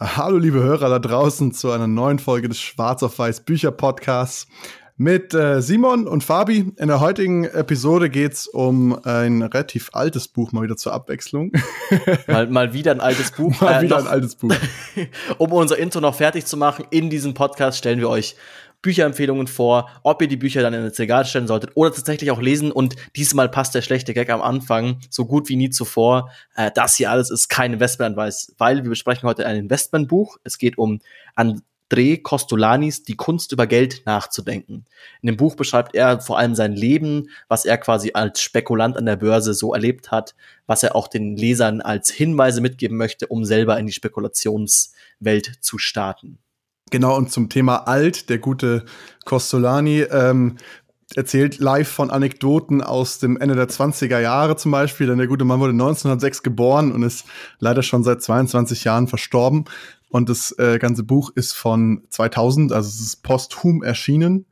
Hallo liebe Hörer da draußen zu einer neuen Folge des Schwarz auf Weiß Bücher Podcasts mit äh, Simon und Fabi. In der heutigen Episode geht es um ein relativ altes Buch, mal wieder zur Abwechslung. mal, mal wieder ein altes Buch. mal äh, wieder noch, ein altes Buch. um unser Intro noch fertig zu machen, in diesem Podcast stellen wir euch Bücherempfehlungen vor, ob ihr die Bücher dann in das Regal stellen solltet oder tatsächlich auch lesen. Und diesmal passt der schlechte Gag am Anfang so gut wie nie zuvor. Äh, das hier alles ist kein Investmentadvice, weil wir besprechen heute ein Investmentbuch. Es geht um André Costolanis Die Kunst über Geld nachzudenken. In dem Buch beschreibt er vor allem sein Leben, was er quasi als Spekulant an der Börse so erlebt hat, was er auch den Lesern als Hinweise mitgeben möchte, um selber in die Spekulationswelt zu starten. Genau, und zum Thema alt, der gute Costolani ähm, erzählt live von Anekdoten aus dem Ende der 20er Jahre zum Beispiel, denn der gute Mann wurde 1906 geboren und ist leider schon seit 22 Jahren verstorben. Und das äh, ganze Buch ist von 2000, also es ist posthum erschienen.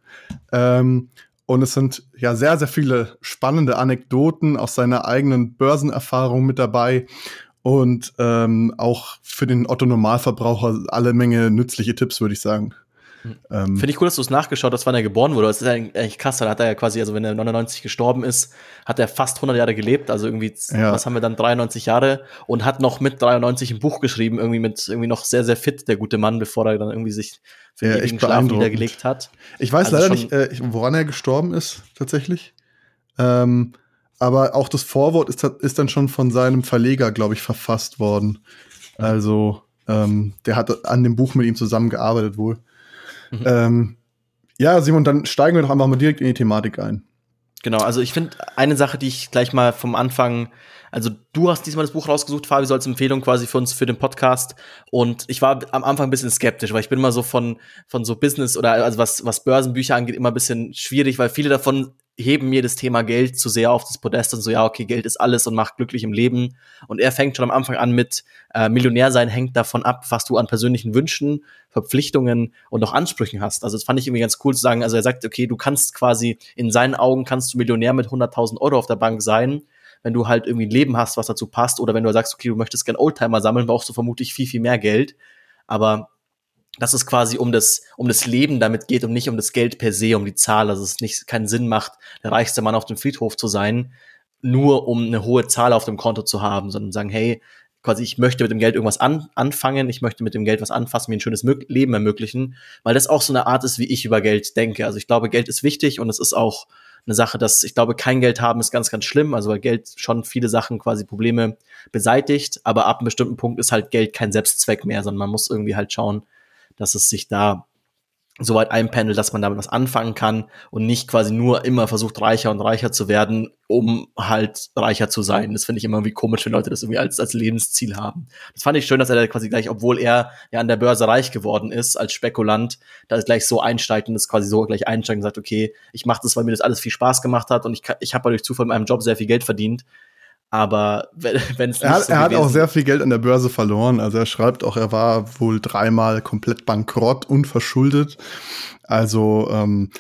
Ähm, und es sind ja sehr, sehr viele spannende Anekdoten aus seiner eigenen Börsenerfahrung mit dabei und ähm, auch für den Otto Normalverbraucher alle Menge nützliche Tipps, würde ich sagen. Mhm. Ähm, Finde ich cool, dass du es nachgeschaut hast, wann er geboren wurde. Das ist eigentlich krass. Dann hat er ja quasi, also wenn er 99 gestorben ist, hat er fast 100 Jahre gelebt. Also irgendwie, ja. was haben wir dann, 93 Jahre und hat noch mit 93 ein Buch geschrieben, irgendwie mit, irgendwie noch sehr, sehr fit, der gute Mann, bevor er dann irgendwie sich für ja, den Schlaf niedergelegt hat. Ich weiß also leider nicht, äh, woran er gestorben ist, tatsächlich. Ähm, aber auch das Vorwort ist, ist dann schon von seinem Verleger, glaube ich, verfasst worden. Also, ähm, der hat an dem Buch mit ihm zusammengearbeitet wohl. Mhm. Ähm, ja, Simon, dann steigen wir doch einfach mal direkt in die Thematik ein. Genau, also ich finde eine Sache, die ich gleich mal vom Anfang, also du hast diesmal das Buch rausgesucht, Fabi, so als Empfehlung quasi für uns für den Podcast. Und ich war am Anfang ein bisschen skeptisch, weil ich bin immer so von, von so Business oder also was, was Börsenbücher angeht, immer ein bisschen schwierig, weil viele davon heben mir das Thema Geld zu sehr auf das Podest und so, ja, okay, Geld ist alles und macht glücklich im Leben. Und er fängt schon am Anfang an mit äh, Millionär sein hängt davon ab, was du an persönlichen Wünschen, Verpflichtungen und auch Ansprüchen hast. Also das fand ich irgendwie ganz cool zu sagen. Also er sagt, okay, du kannst quasi, in seinen Augen kannst du Millionär mit 100.000 Euro auf der Bank sein, wenn du halt irgendwie ein Leben hast, was dazu passt. Oder wenn du sagst, okay, du möchtest gern Oldtimer sammeln, brauchst du vermutlich viel, viel mehr Geld. Aber dass es quasi um das, um das Leben damit geht und nicht um das Geld per se, um die Zahl, also es nicht keinen Sinn macht, der reichste Mann auf dem Friedhof zu sein, nur um eine hohe Zahl auf dem Konto zu haben, sondern sagen, hey, quasi ich möchte mit dem Geld irgendwas an, anfangen, ich möchte mit dem Geld was anfassen, mir ein schönes Mö Leben ermöglichen, weil das auch so eine Art ist, wie ich über Geld denke. Also ich glaube, Geld ist wichtig und es ist auch eine Sache, dass ich glaube, kein Geld haben ist ganz, ganz schlimm. Also weil Geld schon viele Sachen quasi Probleme beseitigt, aber ab einem bestimmten Punkt ist halt Geld kein Selbstzweck mehr, sondern man muss irgendwie halt schauen, dass es sich da so weit einpendelt, dass man damit was anfangen kann und nicht quasi nur immer versucht, reicher und reicher zu werden, um halt reicher zu sein. Das finde ich immer irgendwie komisch, wenn Leute das irgendwie als, als Lebensziel haben. Das fand ich schön, dass er da quasi gleich, obwohl er ja an der Börse reich geworden ist, als Spekulant, da gleich so einsteigt und das quasi so gleich einsteigt und sagt, okay, ich mache das, weil mir das alles viel Spaß gemacht hat und ich, ich habe durch Zufall in meinem Job sehr viel Geld verdient aber wenn es Er hat, so er hat auch sehr viel Geld an der Börse verloren. Also er schreibt auch, er war wohl dreimal komplett bankrott, unverschuldet. Also ähm,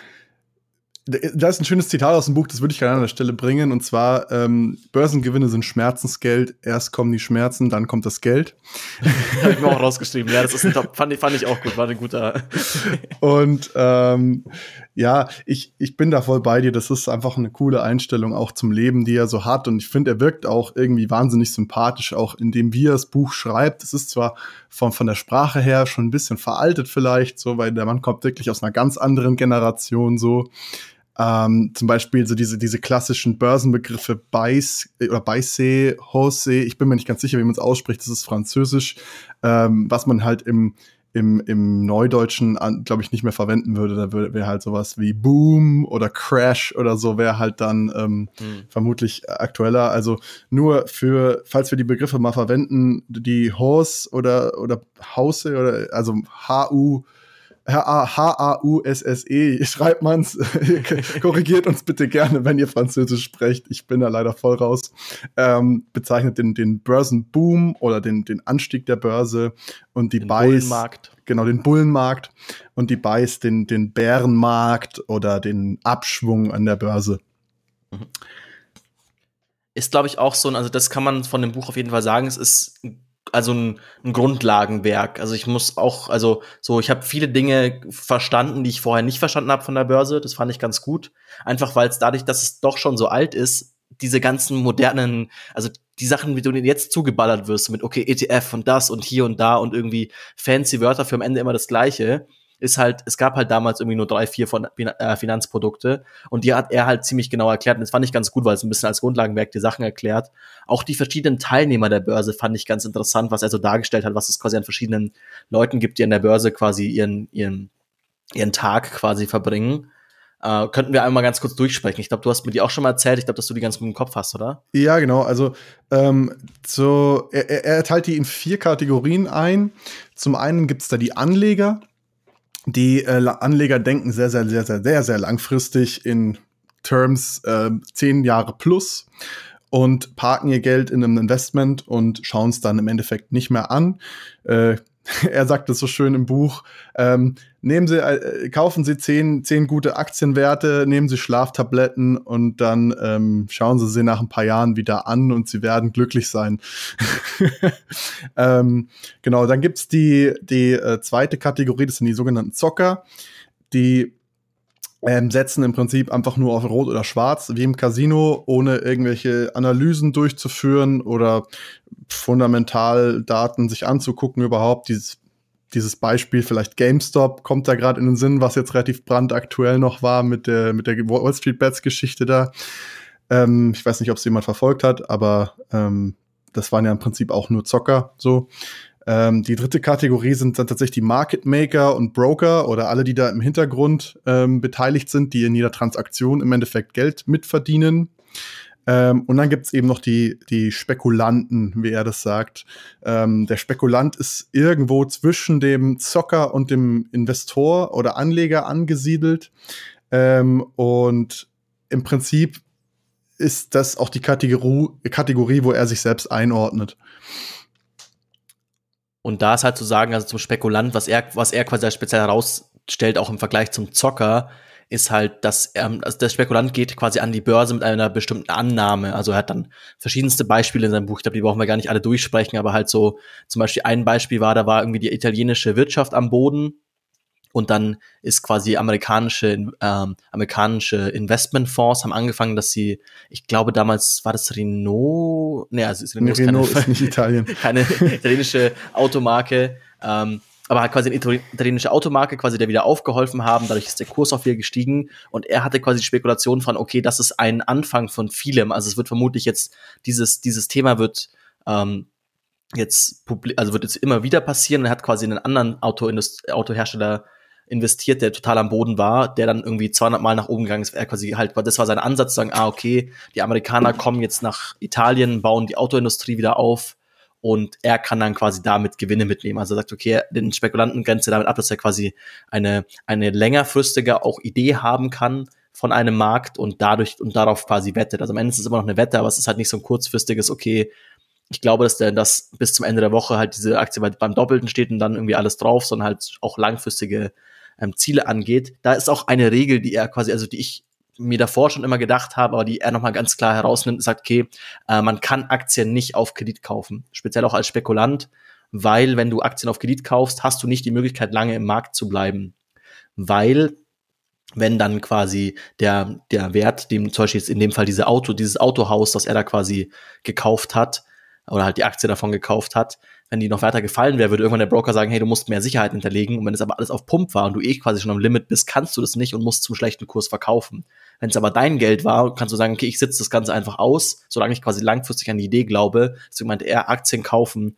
da ist ein schönes Zitat aus dem Buch, das würde ich gerne an der Stelle bringen. Und zwar, ähm, Börsengewinne sind Schmerzensgeld. Erst kommen die Schmerzen, dann kommt das Geld. Habe ich mir auch rausgeschrieben. Ja, das ist ein. Fand, fand ich auch gut. War ein guter. Und ähm, ja, ich, ich bin da voll bei dir. Das ist einfach eine coole Einstellung auch zum Leben, die er so hat. Und ich finde, er wirkt auch irgendwie wahnsinnig sympathisch, auch indem wie er das Buch schreibt. Es ist zwar von, von der Sprache her schon ein bisschen veraltet vielleicht, so, weil der Mann kommt wirklich aus einer ganz anderen Generation so. Ähm, zum Beispiel so diese, diese klassischen Börsenbegriffe Bais oder Baisse, Hose, ich bin mir nicht ganz sicher, wie man es ausspricht, das ist Französisch, ähm, was man halt im, im, im Neudeutschen, glaube ich, nicht mehr verwenden würde. Da wäre halt sowas wie Boom oder Crash oder so, wäre halt dann ähm, hm. vermutlich aktueller. Also nur für, falls wir die Begriffe mal verwenden, die Horse oder, oder Hause oder also H-U H-A-U-S-S-E, schreibt man's. Korrigiert uns bitte gerne, wenn ihr Französisch sprecht. Ich bin da leider voll raus. Ähm, bezeichnet den, den Börsenboom oder den, den Anstieg der Börse und die den Buys. Bullenmarkt. Genau, den Bullenmarkt und die Buys den, den Bärenmarkt oder den Abschwung an der Börse. Mhm. Ist, glaube ich, auch so, also das kann man von dem Buch auf jeden Fall sagen. Es ist also ein, ein Grundlagenwerk. Also ich muss auch, also so, ich habe viele Dinge verstanden, die ich vorher nicht verstanden habe von der Börse. Das fand ich ganz gut. Einfach weil es dadurch, dass es doch schon so alt ist, diese ganzen modernen, also die Sachen, wie du jetzt zugeballert wirst mit, okay, ETF und das und hier und da und irgendwie fancy Wörter für am Ende immer das Gleiche ist halt, es gab halt damals irgendwie nur drei, vier von äh, Finanzprodukte und die hat er halt ziemlich genau erklärt und das fand ich ganz gut, weil es ein bisschen als Grundlagenwerk die Sachen erklärt. Auch die verschiedenen Teilnehmer der Börse fand ich ganz interessant, was er so dargestellt hat, was es quasi an verschiedenen Leuten gibt, die an der Börse quasi ihren, ihren, ihren Tag quasi verbringen. Äh, könnten wir einmal ganz kurz durchsprechen. Ich glaube, du hast mir die auch schon mal erzählt. Ich glaube, dass du die ganz gut im Kopf hast, oder? Ja, genau. Also ähm, so, er, er teilt die in vier Kategorien ein. Zum einen gibt's da die Anleger, die äh, Anleger denken sehr, sehr, sehr, sehr, sehr, sehr langfristig in Terms äh, zehn Jahre plus und parken ihr Geld in einem Investment und schauen es dann im Endeffekt nicht mehr an. Äh, er sagt es so schön im Buch, ähm, nehmen Sie, äh, kaufen Sie zehn, zehn gute Aktienwerte, nehmen Sie Schlaftabletten und dann ähm, schauen Sie sie nach ein paar Jahren wieder an und Sie werden glücklich sein. ähm, genau, dann gibt's die, die äh, zweite Kategorie, das sind die sogenannten Zocker, die ähm, setzen im Prinzip einfach nur auf Rot oder Schwarz, wie im Casino, ohne irgendwelche Analysen durchzuführen oder fundamental Daten sich anzugucken überhaupt. Dieses, dieses Beispiel vielleicht GameStop kommt da gerade in den Sinn, was jetzt relativ brandaktuell noch war mit der, mit der Wall Street Bets Geschichte da. Ähm, ich weiß nicht, ob es jemand verfolgt hat, aber ähm, das waren ja im Prinzip auch nur Zocker so. Ähm, die dritte Kategorie sind dann tatsächlich die Market Maker und Broker oder alle, die da im Hintergrund ähm, beteiligt sind, die in jeder Transaktion im Endeffekt Geld mitverdienen. Ähm, und dann gibt's eben noch die, die Spekulanten, wie er das sagt. Ähm, der Spekulant ist irgendwo zwischen dem Zocker und dem Investor oder Anleger angesiedelt. Ähm, und im Prinzip ist das auch die Kategorie, Kategorie, wo er sich selbst einordnet. Und da ist halt zu sagen, also zum Spekulant, was er, was er quasi als speziell herausstellt, auch im Vergleich zum Zocker, ist halt, dass er, also der Spekulant geht quasi an die Börse mit einer bestimmten Annahme. Also er hat dann verschiedenste Beispiele in seinem Buch. Ich glaube, die brauchen wir gar nicht alle durchsprechen, aber halt so, zum Beispiel ein Beispiel war, da war irgendwie die italienische Wirtschaft am Boden und dann ist quasi amerikanische, ähm, amerikanische Investmentfonds haben angefangen, dass sie, ich glaube damals war das Renault, ne, also ist Renault, nee, Renault keine, ist nicht Italien. keine italienische Automarke, ähm, aber halt quasi eine italienische Automarke, quasi der wieder aufgeholfen haben, dadurch ist der Kurs auch wieder gestiegen. Und er hatte quasi die Spekulation von, okay, das ist ein Anfang von vielem, also es wird vermutlich jetzt, dieses, dieses Thema wird ähm, jetzt, also wird jetzt immer wieder passieren. Er hat quasi einen anderen Autoindust Autohersteller investiert, der total am Boden war, der dann irgendwie 200 Mal nach oben gegangen ist. Er quasi halt, das war sein Ansatz, zu sagen, ah, okay, die Amerikaner kommen jetzt nach Italien, bauen die Autoindustrie wieder auf und er kann dann quasi damit Gewinne mitnehmen. Also er sagt, okay, den Spekulanten grenzt er damit ab, dass er quasi eine, eine längerfristige auch Idee haben kann von einem Markt und dadurch und darauf quasi wettet. Also am Ende ist es immer noch eine Wette, aber es ist halt nicht so ein kurzfristiges, okay, ich glaube, dass der das bis zum Ende der Woche halt diese Aktie beim Doppelten steht und dann irgendwie alles drauf, sondern halt auch langfristige ähm, Ziele angeht. Da ist auch eine Regel, die er quasi, also die ich mir davor schon immer gedacht habe, aber die er nochmal ganz klar herausnimmt, sagt, okay, äh, man kann Aktien nicht auf Kredit kaufen, speziell auch als Spekulant, weil wenn du Aktien auf Kredit kaufst, hast du nicht die Möglichkeit, lange im Markt zu bleiben, weil wenn dann quasi der, der Wert, dem zum Beispiel jetzt in dem Fall diese Auto, dieses Autohaus, das er da quasi gekauft hat, oder halt die Aktie davon gekauft hat, wenn die noch weiter gefallen wäre, würde irgendwann der Broker sagen, hey, du musst mehr Sicherheit hinterlegen. Und wenn es aber alles auf Pump war und du eh quasi schon am Limit bist, kannst du das nicht und musst zum schlechten Kurs verkaufen. Wenn es aber dein Geld war, kannst du sagen, okay, ich sitze das Ganze einfach aus, solange ich quasi langfristig an die Idee glaube. Deswegen meinte er, Aktien kaufen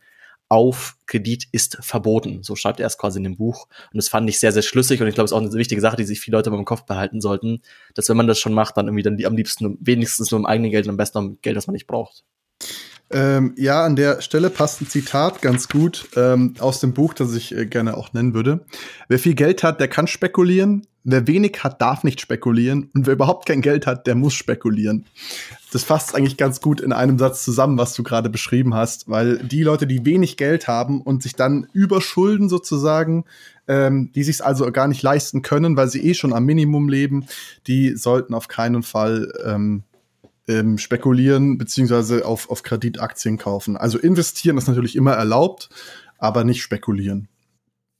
auf Kredit ist verboten. So schreibt er es quasi in dem Buch. Und das fand ich sehr, sehr schlüssig. Und ich glaube, es ist auch eine wichtige Sache, die sich viele Leute im Kopf behalten sollten, dass wenn man das schon macht, dann irgendwie dann am liebsten wenigstens nur im eigenen Geld und am besten noch Geld, das man nicht braucht. Ähm, ja, an der Stelle passt ein Zitat ganz gut ähm, aus dem Buch, das ich äh, gerne auch nennen würde. Wer viel Geld hat, der kann spekulieren. Wer wenig hat, darf nicht spekulieren. Und wer überhaupt kein Geld hat, der muss spekulieren. Das fasst eigentlich ganz gut in einem Satz zusammen, was du gerade beschrieben hast, weil die Leute, die wenig Geld haben und sich dann überschulden sozusagen, ähm, die sich also gar nicht leisten können, weil sie eh schon am Minimum leben, die sollten auf keinen Fall ähm, ähm, spekulieren beziehungsweise auf, auf Kreditaktien kaufen. Also investieren ist natürlich immer erlaubt, aber nicht spekulieren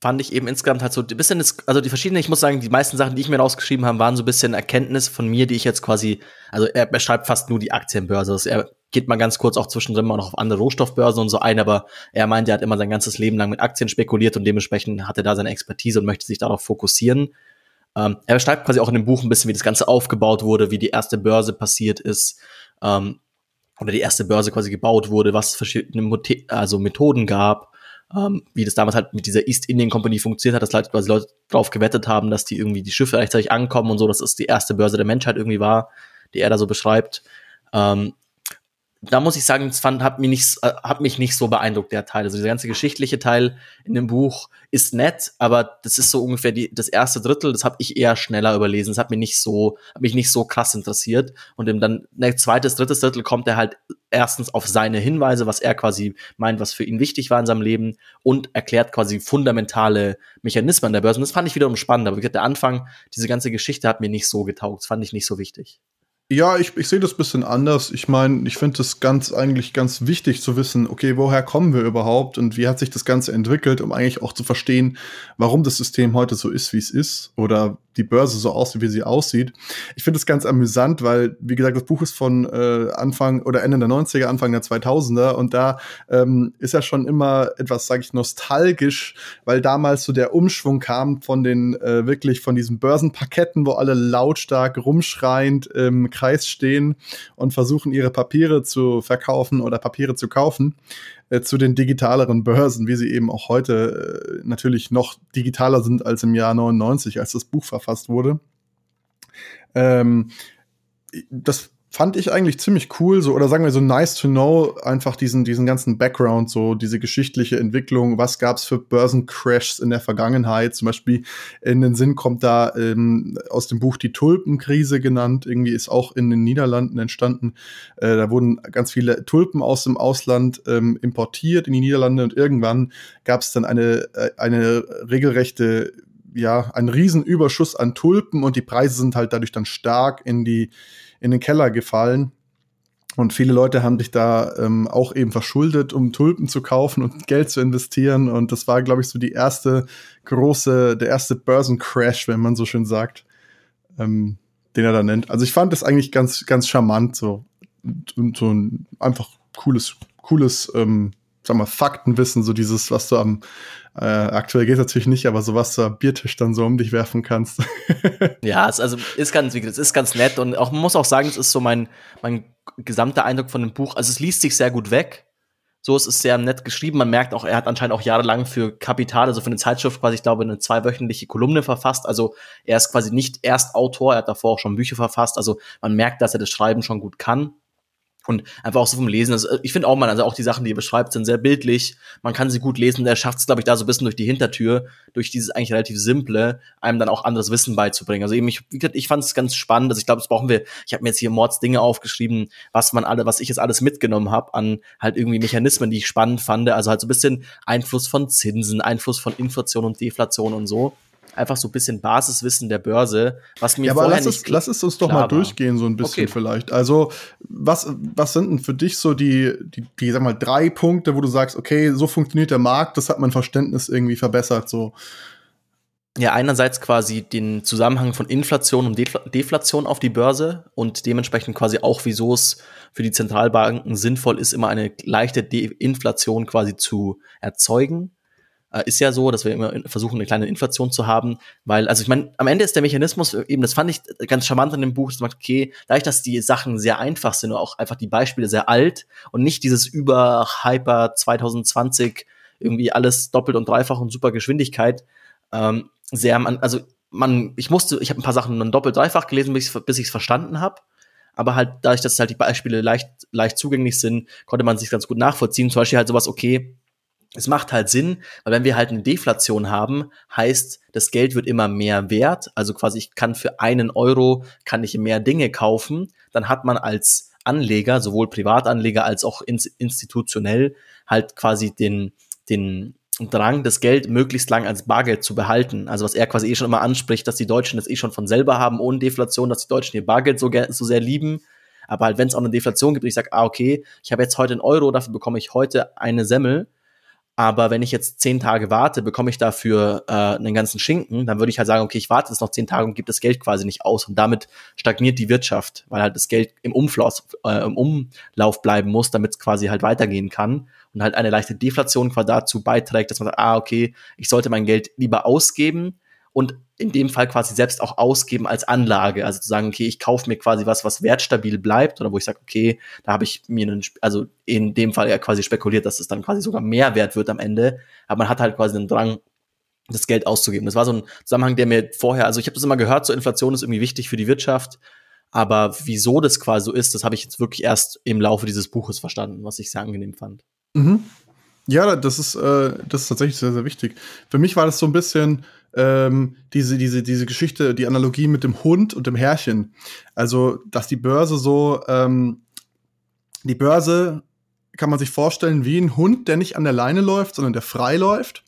fand ich eben insgesamt halt so ein bisschen, das, also die verschiedenen, ich muss sagen, die meisten Sachen, die ich mir rausgeschrieben habe, waren so ein bisschen Erkenntnis von mir, die ich jetzt quasi, also er beschreibt fast nur die Aktienbörse. Also er geht mal ganz kurz auch zwischendrin mal noch auf andere Rohstoffbörsen und so ein, aber er meint, er hat immer sein ganzes Leben lang mit Aktien spekuliert und dementsprechend hat er da seine Expertise und möchte sich darauf fokussieren. Ähm, er beschreibt quasi auch in dem Buch ein bisschen, wie das Ganze aufgebaut wurde, wie die erste Börse passiert ist, ähm, oder die erste Börse quasi gebaut wurde, was es verschiedene also Methoden gab ähm, wie das damals halt mit dieser East Indian Company funktioniert hat, dass Leute quasi Leute drauf gewettet haben, dass die irgendwie die Schiffe rechtzeitig ankommen und so, dass es die erste Börse der Menschheit irgendwie war, die er da so beschreibt. Ähm, da muss ich sagen, es fand, hat, mich nicht, äh, hat mich nicht so beeindruckt, der Teil. Also dieser ganze geschichtliche Teil in dem Buch ist nett, aber das ist so ungefähr die, das erste Drittel, das habe ich eher schneller überlesen. Das hat mich nicht so, hat mich nicht so krass interessiert. Und dann, ne, zweites, drittes Drittel kommt er halt erstens auf seine Hinweise, was er quasi meint, was für ihn wichtig war in seinem Leben und erklärt quasi fundamentale Mechanismen der Börse. Und das fand ich wiederum spannend. Aber wie gesagt, der Anfang, diese ganze Geschichte hat mir nicht so getaugt. Das fand ich nicht so wichtig. Ja, ich, ich sehe das bisschen anders. Ich meine, ich finde es ganz eigentlich ganz wichtig zu wissen, okay, woher kommen wir überhaupt und wie hat sich das Ganze entwickelt, um eigentlich auch zu verstehen, warum das System heute so ist, wie es ist oder die Börse so aussieht, wie sie aussieht. Ich finde es ganz amüsant, weil, wie gesagt, das Buch ist von äh, Anfang oder Ende der 90er, Anfang der 2000er und da ähm, ist ja schon immer etwas, sage ich, nostalgisch, weil damals so der Umschwung kam von den äh, wirklich von diesen Börsenpaketten, wo alle lautstark rumschreiend im Kreis stehen und versuchen, ihre Papiere zu verkaufen oder Papiere zu kaufen äh, zu den digitaleren Börsen, wie sie eben auch heute äh, natürlich noch digitaler sind als im Jahr 99, als das Buch verfasst wurde. Ähm, das fand ich eigentlich ziemlich cool, so, oder sagen wir so nice to know, einfach diesen, diesen ganzen Background, so diese geschichtliche Entwicklung, was gab's für Börsencrashs in der Vergangenheit, zum Beispiel in den Sinn kommt da ähm, aus dem Buch die Tulpenkrise genannt, irgendwie ist auch in den Niederlanden entstanden, äh, da wurden ganz viele Tulpen aus dem Ausland ähm, importiert in die Niederlande und irgendwann gab's dann eine, äh, eine regelrechte ja, ein Riesenüberschuss an Tulpen und die Preise sind halt dadurch dann stark in die in den Keller gefallen. Und viele Leute haben sich da ähm, auch eben verschuldet, um Tulpen zu kaufen und Geld zu investieren. Und das war, glaube ich, so die erste große, der erste Börsencrash, wenn man so schön sagt, ähm, den er da nennt. Also ich fand das eigentlich ganz, ganz charmant so. Und so ein einfach cooles, cooles, ähm, sag mal, Faktenwissen, so dieses, was du am, äh, aktuell geht natürlich nicht, aber so was du am Biertisch dann so um dich werfen kannst. ja, es also ist ganz, es ist ganz nett und auch man muss auch sagen, es ist so mein, mein gesamter Eindruck von dem Buch. Also es liest sich sehr gut weg. So, es ist sehr nett geschrieben. Man merkt auch, er hat anscheinend auch jahrelang für Kapital, also für eine Zeitschrift quasi, ich glaube, eine zweiwöchentliche Kolumne verfasst. Also er ist quasi nicht erst Autor, er hat davor auch schon Bücher verfasst. Also man merkt, dass er das Schreiben schon gut kann. Und einfach auch so vom Lesen. Also ich finde auch mal, also auch die Sachen, die er beschreibt, sind sehr bildlich. Man kann sie gut lesen. Der schafft es, glaube ich, da so ein bisschen durch die Hintertür, durch dieses eigentlich relativ simple, einem dann auch anderes Wissen beizubringen. Also eben, ich, ich fand es ganz spannend. Also ich glaube, das brauchen wir. Ich habe mir jetzt hier Mords Dinge aufgeschrieben, was man alle, was ich jetzt alles mitgenommen habe an halt irgendwie Mechanismen, die ich spannend fand. Also halt so ein bisschen Einfluss von Zinsen, Einfluss von Inflation und Deflation und so einfach so ein bisschen Basiswissen der Börse, was mir ja, aber lass es, lass es uns doch mal durchgehen, so ein bisschen okay. vielleicht. Also, was, was sind denn für dich so die, die, die, sag mal, drei Punkte, wo du sagst, okay, so funktioniert der Markt, das hat mein Verständnis irgendwie verbessert, so? Ja, einerseits quasi den Zusammenhang von Inflation und Deflation auf die Börse und dementsprechend quasi auch, wieso es für die Zentralbanken sinnvoll ist, immer eine leichte De Inflation quasi zu erzeugen äh, ist ja so, dass wir immer versuchen, eine kleine Inflation zu haben, weil, also ich meine, am Ende ist der Mechanismus eben, das fand ich ganz charmant in dem Buch, dass man okay, dadurch, dass die Sachen sehr einfach sind und auch einfach die Beispiele sehr alt und nicht dieses über Hyper 2020 irgendwie alles doppelt und dreifach und super Geschwindigkeit, ähm, sehr, also man, ich musste, ich habe ein paar Sachen dann doppelt, dreifach gelesen, bis ich es verstanden habe. Aber halt, dadurch, dass halt die Beispiele leicht, leicht zugänglich sind, konnte man sich ganz gut nachvollziehen. Zum Beispiel halt sowas, okay, es macht halt Sinn, weil wenn wir halt eine Deflation haben, heißt, das Geld wird immer mehr wert. Also quasi, ich kann für einen Euro kann ich mehr Dinge kaufen. Dann hat man als Anleger, sowohl Privatanleger als auch institutionell, halt quasi den, den Drang, das Geld möglichst lang als Bargeld zu behalten. Also was er quasi eh schon immer anspricht, dass die Deutschen das eh schon von selber haben, ohne Deflation, dass die Deutschen ihr Bargeld so, so sehr lieben Aber halt, wenn es auch eine Deflation gibt ich sage, ah, okay, ich habe jetzt heute einen Euro, dafür bekomme ich heute eine Semmel, aber wenn ich jetzt zehn Tage warte, bekomme ich dafür äh, einen ganzen Schinken, dann würde ich halt sagen, okay, ich warte jetzt noch zehn Tage und gebe das Geld quasi nicht aus. Und damit stagniert die Wirtschaft, weil halt das Geld im Umlauf, äh, im Umlauf bleiben muss, damit es quasi halt weitergehen kann. Und halt eine leichte Deflation quasi dazu beiträgt, dass man sagt, ah, okay, ich sollte mein Geld lieber ausgeben, und in dem Fall quasi selbst auch ausgeben als Anlage. Also zu sagen, okay, ich kaufe mir quasi was, was wertstabil bleibt oder wo ich sage, okay, da habe ich mir einen, also in dem Fall ja quasi spekuliert, dass es dann quasi sogar mehr wert wird am Ende. Aber man hat halt quasi einen Drang, das Geld auszugeben. Das war so ein Zusammenhang, der mir vorher, also ich habe das immer gehört, so Inflation ist irgendwie wichtig für die Wirtschaft. Aber wieso das quasi so ist, das habe ich jetzt wirklich erst im Laufe dieses Buches verstanden, was ich sehr angenehm fand. Mhm. Ja, das ist, äh, das ist tatsächlich sehr, sehr wichtig. Für mich war das so ein bisschen, ähm, diese, diese, diese Geschichte, die Analogie mit dem Hund und dem Herrchen. Also, dass die Börse so, ähm, die Börse kann man sich vorstellen wie ein Hund, der nicht an der Leine läuft, sondern der frei läuft.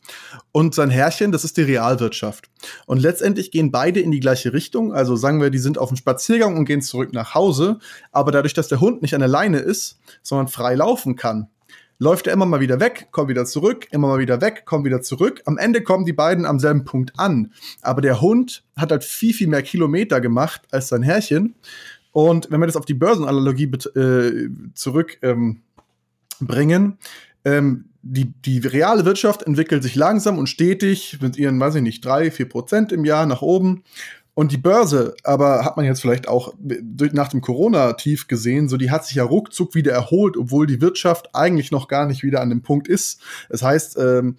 Und sein Herrchen, das ist die Realwirtschaft. Und letztendlich gehen beide in die gleiche Richtung. Also sagen wir, die sind auf dem Spaziergang und gehen zurück nach Hause. Aber dadurch, dass der Hund nicht an der Leine ist, sondern frei laufen kann, läuft er immer mal wieder weg, kommt wieder zurück, immer mal wieder weg, kommt wieder zurück. Am Ende kommen die beiden am selben Punkt an. Aber der Hund hat halt viel, viel mehr Kilometer gemacht als sein Herrchen. Und wenn wir das auf die Börsenanalogie äh, zurückbringen, ähm, ähm, die, die reale Wirtschaft entwickelt sich langsam und stetig mit ihren, weiß ich nicht, drei, vier Prozent im Jahr nach oben. Und die Börse, aber hat man jetzt vielleicht auch nach dem Corona-Tief gesehen, so die hat sich ja ruckzuck wieder erholt, obwohl die Wirtschaft eigentlich noch gar nicht wieder an dem Punkt ist. Das heißt, ähm,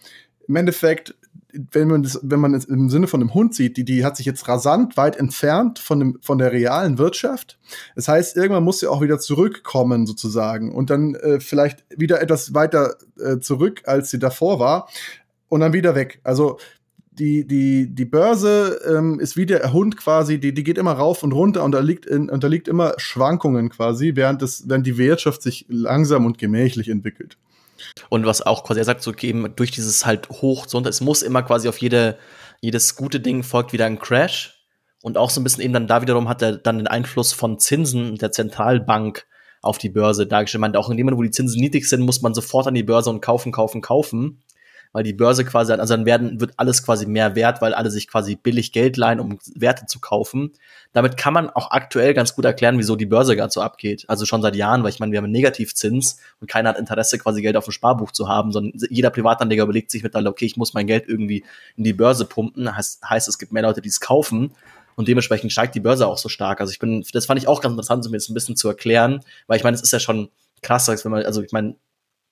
im Endeffekt, wenn man das, wenn man es im Sinne von einem Hund sieht, die, die hat sich jetzt rasant weit entfernt von, dem, von der realen Wirtschaft. Das heißt, irgendwann muss sie auch wieder zurückkommen, sozusagen, und dann äh, vielleicht wieder etwas weiter äh, zurück, als sie davor war, und dann wieder weg. Also die, die, die Börse ähm, ist wie der Hund quasi, die, die geht immer rauf und runter und unterliegt, in, unterliegt immer Schwankungen quasi, während, das, während die Wirtschaft sich langsam und gemächlich entwickelt. Und was auch quasi, er sagt, so eben durch dieses halt hoch, so, es muss immer quasi auf jede, jedes gute Ding folgt wieder ein Crash. Und auch so ein bisschen eben dann da wiederum hat er dann den Einfluss von Zinsen der Zentralbank auf die Börse dargestellt. Man auch in dem Moment, wo die Zinsen niedrig sind, muss man sofort an die Börse und kaufen, kaufen, kaufen weil die Börse quasi, also dann werden, wird alles quasi mehr wert, weil alle sich quasi billig Geld leihen, um Werte zu kaufen. Damit kann man auch aktuell ganz gut erklären, wieso die Börse gerade so abgeht. Also schon seit Jahren, weil ich meine, wir haben einen Negativzins und keiner hat Interesse, quasi Geld auf dem Sparbuch zu haben, sondern jeder Privatanleger überlegt sich mittlerweile, okay, ich muss mein Geld irgendwie in die Börse pumpen. Heißt, heißt es gibt mehr Leute, die es kaufen. Und dementsprechend steigt die Börse auch so stark. Also ich bin, das fand ich auch ganz interessant, um mir jetzt ein bisschen zu erklären, weil ich meine, es ist ja schon krass, wenn man, also ich meine,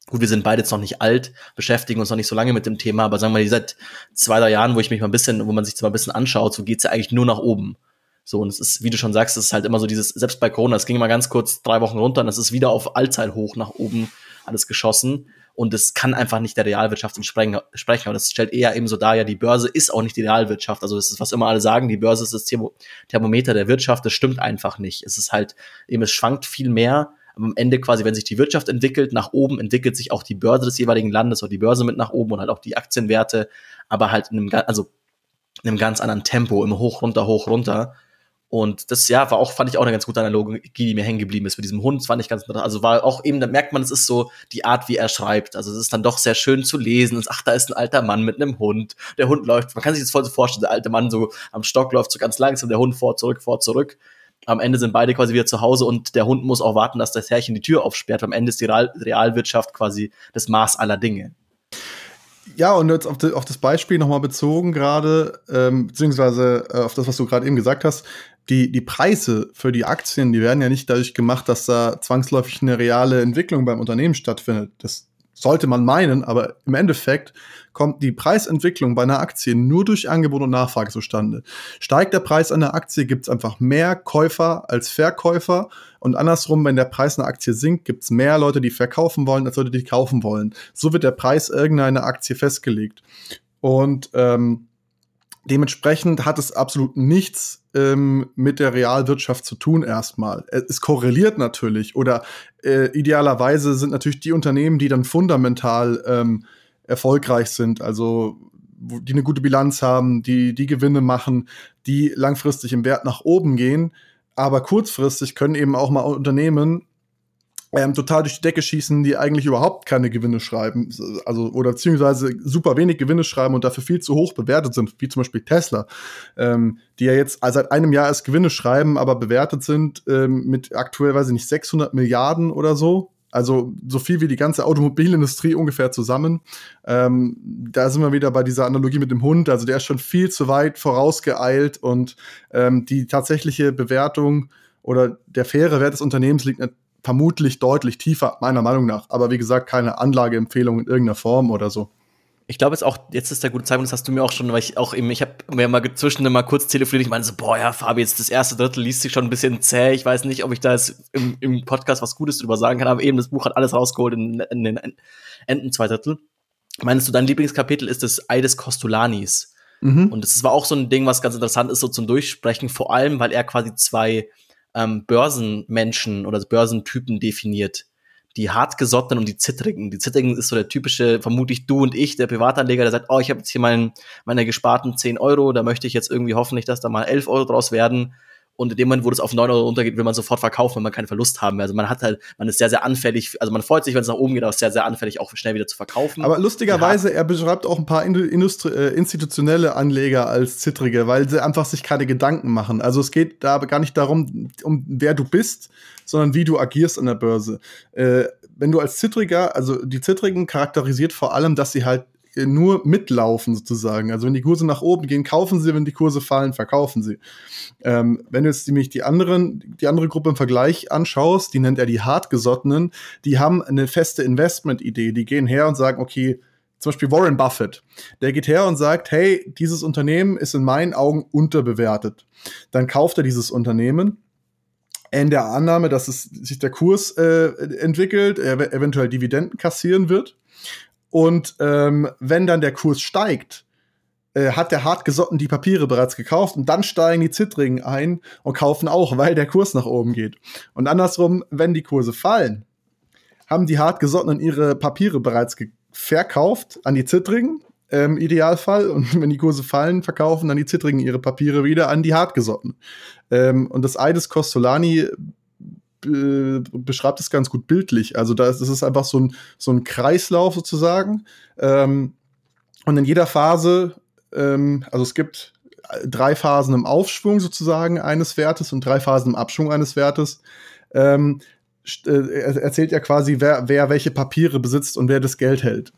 Gut, wir sind beide jetzt noch nicht alt, beschäftigen uns noch nicht so lange mit dem Thema, aber sagen wir mal, seit zwei, drei Jahren, wo ich mich mal ein bisschen, wo man sich mal ein bisschen anschaut, so geht's ja eigentlich nur nach oben. So, und es ist, wie du schon sagst, es ist halt immer so dieses, selbst bei Corona, es ging mal ganz kurz drei Wochen runter und es ist wieder auf Allzeithoch nach oben alles geschossen. Und es kann einfach nicht der Realwirtschaft entsprechen. Aber das stellt eher eben so dar, ja, die Börse ist auch nicht die Realwirtschaft. Also das ist, was immer alle sagen, die Börse ist das Thermometer der Wirtschaft. Das stimmt einfach nicht. Es ist halt, eben, es schwankt viel mehr am Ende quasi, wenn sich die Wirtschaft entwickelt, nach oben entwickelt sich auch die Börse des jeweiligen Landes oder die Börse mit nach oben und halt auch die Aktienwerte, aber halt in einem, also in einem ganz anderen Tempo, immer hoch, runter, hoch, runter. Und das ja war auch, fand ich auch eine ganz gute Analogie, die mir hängen geblieben ist. Mit diesem Hund fand ich ganz. Also war auch eben, da merkt man, es ist so die Art, wie er schreibt. Also es ist dann doch sehr schön zu lesen. ach, da ist ein alter Mann mit einem Hund. Der Hund läuft, man kann sich das voll so vorstellen, der alte Mann so am Stock läuft so ganz langsam, der Hund vor, zurück, vor, zurück am Ende sind beide quasi wieder zu Hause und der Hund muss auch warten, dass das Herrchen die Tür aufsperrt. Am Ende ist die Real Realwirtschaft quasi das Maß aller Dinge. Ja, und jetzt auf, die, auf das Beispiel nochmal bezogen gerade, ähm, beziehungsweise äh, auf das, was du gerade eben gesagt hast, die, die Preise für die Aktien, die werden ja nicht dadurch gemacht, dass da zwangsläufig eine reale Entwicklung beim Unternehmen stattfindet. Das sollte man meinen, aber im Endeffekt kommt die Preisentwicklung bei einer Aktie nur durch Angebot und Nachfrage zustande. Steigt der Preis einer Aktie, gibt es einfach mehr Käufer als Verkäufer. Und andersrum, wenn der Preis einer Aktie sinkt, gibt es mehr Leute, die verkaufen wollen, als Leute, die kaufen wollen. So wird der Preis irgendeiner Aktie festgelegt. Und ähm, dementsprechend hat es absolut nichts ähm, mit der Realwirtschaft zu tun erstmal. Es korreliert natürlich oder äh, idealerweise sind natürlich die Unternehmen, die dann fundamental ähm, erfolgreich sind, also die eine gute Bilanz haben, die die Gewinne machen, die langfristig im Wert nach oben gehen, aber kurzfristig können eben auch mal Unternehmen ähm, total durch die Decke schießen, die eigentlich überhaupt keine Gewinne schreiben, also oder beziehungsweise super wenig Gewinne schreiben und dafür viel zu hoch bewertet sind, wie zum Beispiel Tesla, ähm, die ja jetzt seit einem Jahr erst Gewinne schreiben, aber bewertet sind ähm, mit aktuell, weiß ich nicht, 600 Milliarden oder so. Also so viel wie die ganze Automobilindustrie ungefähr zusammen. Ähm, da sind wir wieder bei dieser Analogie mit dem Hund. Also der ist schon viel zu weit vorausgeeilt und ähm, die tatsächliche Bewertung oder der faire Wert des Unternehmens liegt vermutlich deutlich tiefer, meiner Meinung nach. Aber wie gesagt, keine Anlageempfehlung in irgendeiner Form oder so. Ich glaube jetzt auch, jetzt ist der gute Zeitpunkt, das hast du mir auch schon, weil ich auch eben, ich habe mir mal zwischendurch mal kurz telefoniert, ich meine so, boah, ja, Fabi, jetzt das erste Drittel liest sich schon ein bisschen zäh, ich weiß nicht, ob ich da jetzt im, im Podcast was Gutes drüber sagen kann, aber eben das Buch hat alles rausgeholt in, in den Enden zwei Drittel. Meinst du, dein Lieblingskapitel ist das Ei des Kostulanis? Mhm. Und das war auch so ein Ding, was ganz interessant ist, so zum Durchsprechen, vor allem, weil er quasi zwei ähm, Börsenmenschen oder Börsentypen definiert. Die hartgesottenen und die zittrigen. Die zittrigen ist so der typische, vermutlich du und ich, der Privatanleger, der sagt, oh, ich habe jetzt hier mein, meine gesparten 10 Euro, da möchte ich jetzt irgendwie hoffentlich, dass da mal 11 Euro draus werden. Und in dem Moment, wo das auf 9 Euro runtergeht, will man sofort verkaufen, wenn man keinen Verlust haben will. Also man hat halt, man ist sehr, sehr anfällig, also man freut sich, wenn es nach oben geht, aber ist sehr, sehr anfällig, auch schnell wieder zu verkaufen. Aber lustigerweise, er beschreibt auch ein paar Industri äh, institutionelle Anleger als Zittrige, weil sie einfach sich keine Gedanken machen. Also es geht da gar nicht darum, um wer du bist, sondern wie du agierst an der Börse. Äh, wenn du als Zittriger, also die Zittrigen charakterisiert vor allem, dass sie halt nur mitlaufen sozusagen. Also wenn die Kurse nach oben gehen, kaufen sie, wenn die Kurse fallen, verkaufen sie. Ähm, wenn du jetzt nämlich die anderen, die andere Gruppe im Vergleich anschaust, die nennt er die hartgesottenen, die haben eine feste Investment-Idee. Die gehen her und sagen, okay, zum Beispiel Warren Buffett, der geht her und sagt, hey, dieses Unternehmen ist in meinen Augen unterbewertet. Dann kauft er dieses Unternehmen in der Annahme, dass es sich der Kurs äh, entwickelt, er eventuell Dividenden kassieren wird. Und ähm, wenn dann der Kurs steigt, äh, hat der Hartgesotten die Papiere bereits gekauft und dann steigen die Zittrigen ein und kaufen auch, weil der Kurs nach oben geht. Und andersrum, wenn die Kurse fallen, haben die Hartgesottenen ihre Papiere bereits verkauft an die Zittrigen im Idealfall. Und wenn die Kurse fallen, verkaufen dann die Zittrigen ihre Papiere wieder an die Hartgesottenen. Ähm, und das Ei des Costolani beschreibt es ganz gut bildlich. Also da ist, ist einfach so ein, so ein Kreislauf sozusagen. Ähm, und in jeder Phase, ähm, also es gibt drei Phasen im Aufschwung sozusagen eines Wertes und drei Phasen im Abschwung eines Wertes. Ähm, äh, erzählt ja quasi, wer, wer welche Papiere besitzt und wer das Geld hält.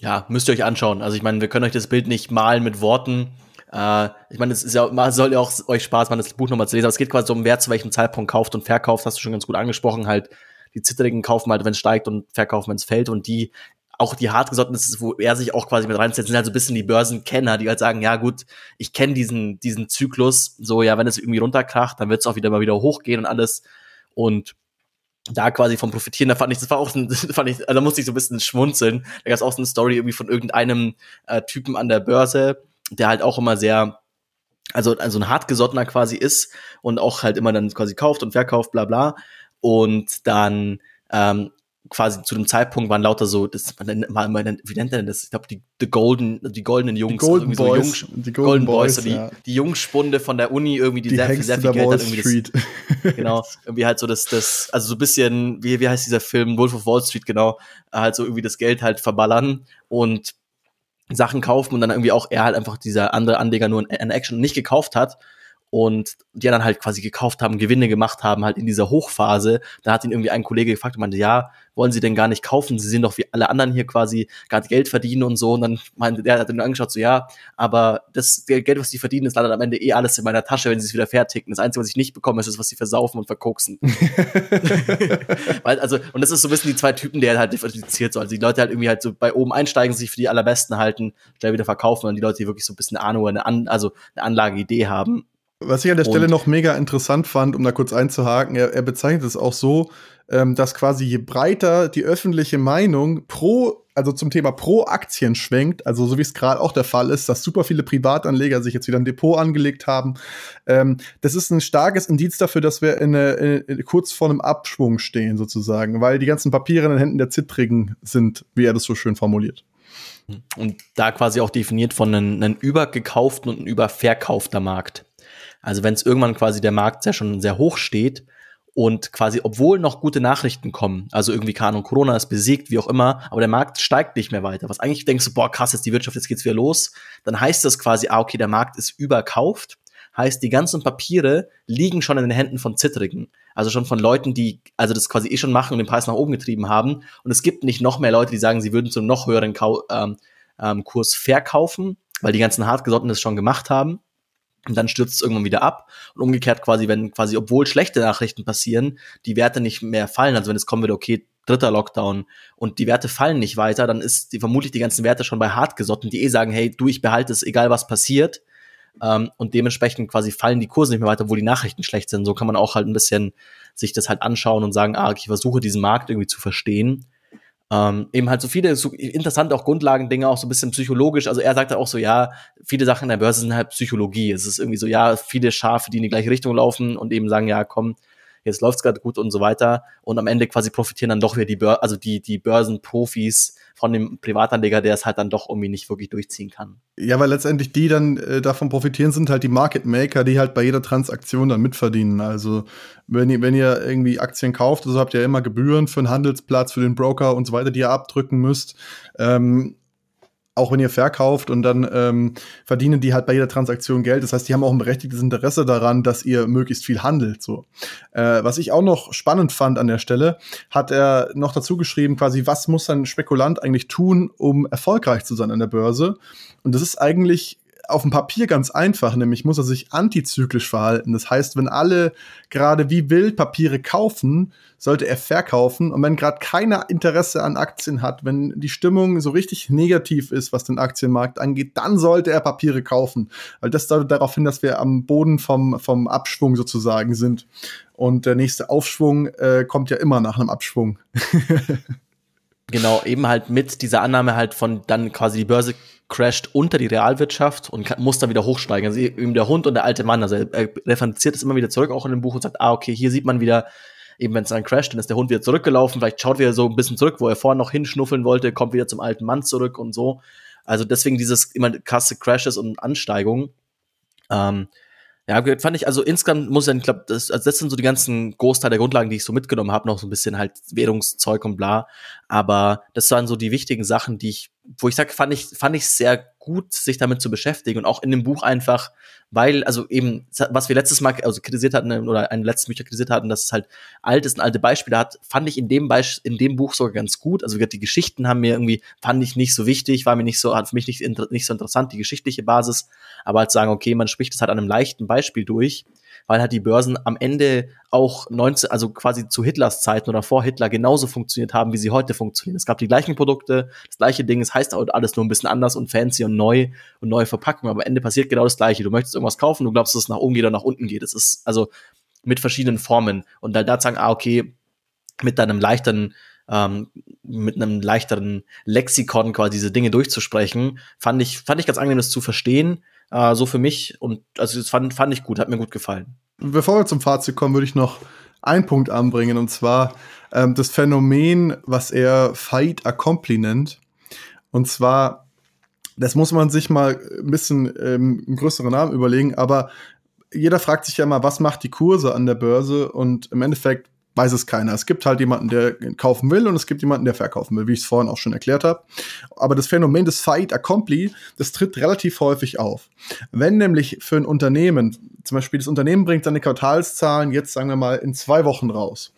Ja, müsst ihr euch anschauen. Also ich meine, wir können euch das Bild nicht malen mit Worten. Äh, ich meine, es ist ja, soll ja auch euch Spaß machen, das Buch nochmal zu lesen, aber es geht quasi um, wer zu welchem Zeitpunkt kauft und verkauft, hast du schon ganz gut angesprochen, halt die Zitterigen kaufen halt, wenn es steigt und verkaufen, wenn es fällt und die auch die hartgesottenen, das ist, wo er sich auch quasi mit reinsetzt, sind halt so ein bisschen die Börsenkenner, die halt sagen, ja gut, ich kenne diesen, diesen Zyklus, so ja, wenn es irgendwie runterkracht, dann wird es auch wieder mal wieder hochgehen und alles und da quasi vom Profitieren, da fand ich, das war auch, ein, fand ich, also da musste ich so ein bisschen schmunzeln. Da gab es auch so eine Story irgendwie von irgendeinem äh, Typen an der Börse, der halt auch immer sehr, also, also ein hartgesottener quasi ist und auch halt immer dann quasi kauft und verkauft, bla bla. Und dann ähm, quasi zu dem Zeitpunkt waren lauter so, das, man, man, man, wie nennt man das? Ich glaube, die, die Golden, die goldenen Jungs, die Golden also Boys, so Jung, die Golden, Golden Boys, Boys so die, die Jungspunde von der Uni irgendwie, die, die sehr, viel, sehr viel Geld hat, irgendwie das, genau, irgendwie halt so das, das, also so ein bisschen, wie, wie heißt dieser Film, Wolf of Wall Street, genau, halt so irgendwie das Geld halt verballern und Sachen kaufen und dann irgendwie auch er halt einfach dieser andere Anleger nur eine Action nicht gekauft hat und die dann halt quasi gekauft haben, Gewinne gemacht haben, halt in dieser Hochphase. Da hat ihn irgendwie ein Kollege gefragt und meinte, ja, wollen Sie denn gar nicht kaufen? Sie sind doch wie alle anderen hier quasi gerade Geld verdienen und so. Und dann meinte der, hat ihn angeschaut, so ja, aber das Geld, was Sie verdienen, ist leider am Ende eh alles in meiner Tasche, wenn Sie es wieder fertigen. Das Einzige, was ich nicht bekomme, ist das, was Sie versaufen und verkoksen. Weil, also, und das ist so ein bisschen die zwei Typen, die er halt differenziert so. Also die Leute halt irgendwie halt so bei oben einsteigen, sich für die allerbesten halten, schnell wieder verkaufen und die Leute, die wirklich so ein bisschen Ahnung, eine An also eine Anlageidee haben was ich an der Stelle noch mega interessant fand, um da kurz einzuhaken, er, er bezeichnet es auch so, ähm, dass quasi je breiter die öffentliche Meinung pro, also zum Thema pro Aktien schwenkt, also so wie es gerade auch der Fall ist, dass super viele Privatanleger sich jetzt wieder ein Depot angelegt haben, ähm, das ist ein starkes Indiz dafür, dass wir in, in, in, kurz vor einem Abschwung stehen sozusagen, weil die ganzen Papiere in den Händen der Zittrigen sind, wie er das so schön formuliert. Und da quasi auch definiert von einem, einem übergekauften und einem überverkaufter Markt. Also wenn es irgendwann quasi der Markt ja schon sehr hoch steht und quasi, obwohl noch gute Nachrichten kommen, also irgendwie Ahnung, Corona ist besiegt, wie auch immer, aber der Markt steigt nicht mehr weiter. Was eigentlich denkst du, boah, krass, jetzt die Wirtschaft, jetzt geht's wieder los, dann heißt das quasi, ah, okay, der Markt ist überkauft. Heißt, die ganzen Papiere liegen schon in den Händen von Zittrigen. Also schon von Leuten, die also das quasi eh schon machen und den Preis nach oben getrieben haben. Und es gibt nicht noch mehr Leute, die sagen, sie würden zu einem noch höheren Kau ähm, ähm, Kurs verkaufen, weil die ganzen Hartgesotten das schon gemacht haben. Und dann stürzt es irgendwann wieder ab. Und umgekehrt quasi, wenn quasi, obwohl schlechte Nachrichten passieren, die Werte nicht mehr fallen. Also wenn es kommen wird, okay, dritter Lockdown und die Werte fallen nicht weiter, dann ist die, vermutlich die ganzen Werte schon bei Hartgesotten, die eh sagen, hey, du, ich behalte es, egal was passiert. Ähm, und dementsprechend quasi fallen die Kurse nicht mehr weiter, wo die Nachrichten schlecht sind. So kann man auch halt ein bisschen sich das halt anschauen und sagen, ah, ich versuche diesen Markt irgendwie zu verstehen ähm, eben halt so viele so interessante auch Grundlagendinge, auch so ein bisschen psychologisch. Also er sagt auch so, ja, viele Sachen in der Börse sind halt Psychologie. Es ist irgendwie so, ja, viele Schafe, die in die gleiche Richtung laufen und eben sagen, ja, komm, jetzt läuft's gerade gut und so weiter. Und am Ende quasi profitieren dann doch wieder die Bör also die, die Börsenprofis von dem Privatanleger, der es halt dann doch irgendwie nicht wirklich durchziehen kann. Ja, weil letztendlich die dann äh, davon profitieren, sind halt die Market Maker, die halt bei jeder Transaktion dann mitverdienen. Also wenn ihr, wenn ihr irgendwie Aktien kauft, also habt ihr ja immer Gebühren für den Handelsplatz, für den Broker und so weiter, die ihr abdrücken müsst. Ähm, auch wenn ihr verkauft und dann ähm, verdienen die halt bei jeder Transaktion Geld. Das heißt, die haben auch ein berechtigtes Interesse daran, dass ihr möglichst viel handelt. So, äh, was ich auch noch spannend fand an der Stelle, hat er noch dazu geschrieben, quasi, was muss ein Spekulant eigentlich tun, um erfolgreich zu sein an der Börse? Und das ist eigentlich auf dem Papier ganz einfach, nämlich muss er sich antizyklisch verhalten. Das heißt, wenn alle gerade wie wild Papiere kaufen, sollte er verkaufen. Und wenn gerade keiner Interesse an Aktien hat, wenn die Stimmung so richtig negativ ist, was den Aktienmarkt angeht, dann sollte er Papiere kaufen. Weil das deutet darauf hin, dass wir am Boden vom, vom Abschwung sozusagen sind. Und der nächste Aufschwung äh, kommt ja immer nach einem Abschwung. Genau, eben halt mit dieser Annahme halt von dann quasi die Börse crasht unter die Realwirtschaft und kann, muss dann wieder hochsteigen. Also eben der Hund und der alte Mann, also er, er referenziert es immer wieder zurück, auch in dem Buch und sagt, ah, okay, hier sieht man wieder, eben wenn es dann crasht, dann ist der Hund wieder zurückgelaufen, vielleicht schaut wieder so ein bisschen zurück, wo er vorher noch hinschnuffeln wollte, kommt wieder zum alten Mann zurück und so. Also deswegen dieses immer krasse Crashes und Ansteigungen. Ähm, ja, fand ich, also insgesamt muss ich ich glaube, das, also das sind so die ganzen Großteil der Grundlagen, die ich so mitgenommen habe, noch so ein bisschen halt Währungszeug und bla. Aber das waren so die wichtigen Sachen, die ich, wo ich sage, fand ich, fand ich sehr gut, sich damit zu beschäftigen und auch in dem Buch einfach, weil, also eben, was wir letztes Mal also kritisiert hatten oder ein letztes Bücher kritisiert hatten, dass es halt alt ist und alte Beispiele hat, fand ich in dem Beisp in dem Buch sogar ganz gut. Also die Geschichten haben mir irgendwie, fand ich nicht so wichtig, war mir nicht so, hat für mich nicht, nicht so interessant, die geschichtliche Basis, aber halt sagen, okay, man spricht es halt an einem leichten Beispiel durch weil halt die Börsen am Ende auch 19, also quasi zu Hitlers Zeiten oder vor Hitler genauso funktioniert haben, wie sie heute funktionieren. Es gab die gleichen Produkte, das gleiche Ding, es heißt halt alles nur ein bisschen anders und fancy und neu und neue Verpackungen, aber am Ende passiert genau das gleiche. Du möchtest irgendwas kaufen, du glaubst, dass es nach oben geht oder nach unten geht. Es ist also mit verschiedenen Formen und dann da sagen, ah, okay, mit deinem leichteren ähm, mit einem leichteren Lexikon quasi diese Dinge durchzusprechen, fand ich, fand ich ganz angenehm, das zu verstehen. Äh, so für mich. Und also das fand, fand ich gut, hat mir gut gefallen. Bevor wir zum Fazit kommen, würde ich noch einen Punkt anbringen, und zwar ähm, das Phänomen, was er Fight Accompli nennt. Und zwar, das muss man sich mal ein bisschen ähm, einen größeren Namen überlegen, aber jeder fragt sich ja mal, was macht die Kurse an der Börse? Und im Endeffekt weiß es keiner. Es gibt halt jemanden, der kaufen will und es gibt jemanden, der verkaufen will, wie ich es vorhin auch schon erklärt habe. Aber das Phänomen des Fight Accompli, das tritt relativ häufig auf. Wenn nämlich für ein Unternehmen, zum Beispiel das Unternehmen bringt seine Quartalszahlen jetzt, sagen wir mal, in zwei Wochen raus.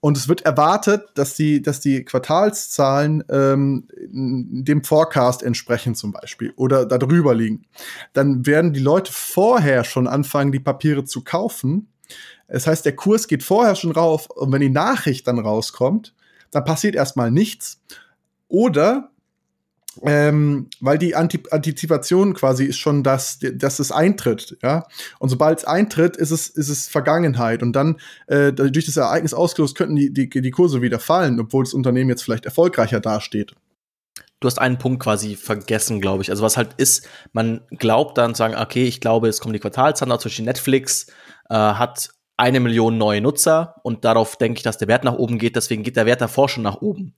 Und es wird erwartet, dass die, dass die Quartalszahlen ähm, dem Forecast entsprechen zum Beispiel oder darüber liegen. Dann werden die Leute vorher schon anfangen, die Papiere zu kaufen das heißt, der Kurs geht vorher schon rauf und wenn die Nachricht dann rauskommt, dann passiert erstmal nichts. Oder ähm, weil die Antip Antizipation quasi ist schon, dass, dass es eintritt, ja. Und sobald es eintritt, ist es, ist es Vergangenheit. Und dann, äh, durch das Ereignis ausgelöst, könnten die, die, die Kurse wieder fallen, obwohl das Unternehmen jetzt vielleicht erfolgreicher dasteht. Du hast einen Punkt quasi vergessen, glaube ich. Also was halt ist, man glaubt dann sagen, okay, ich glaube, es kommen die Quartalszahlen, zum Beispiel Netflix äh, hat eine Million neue Nutzer und darauf denke ich, dass der Wert nach oben geht, deswegen geht der Wert davor schon nach oben.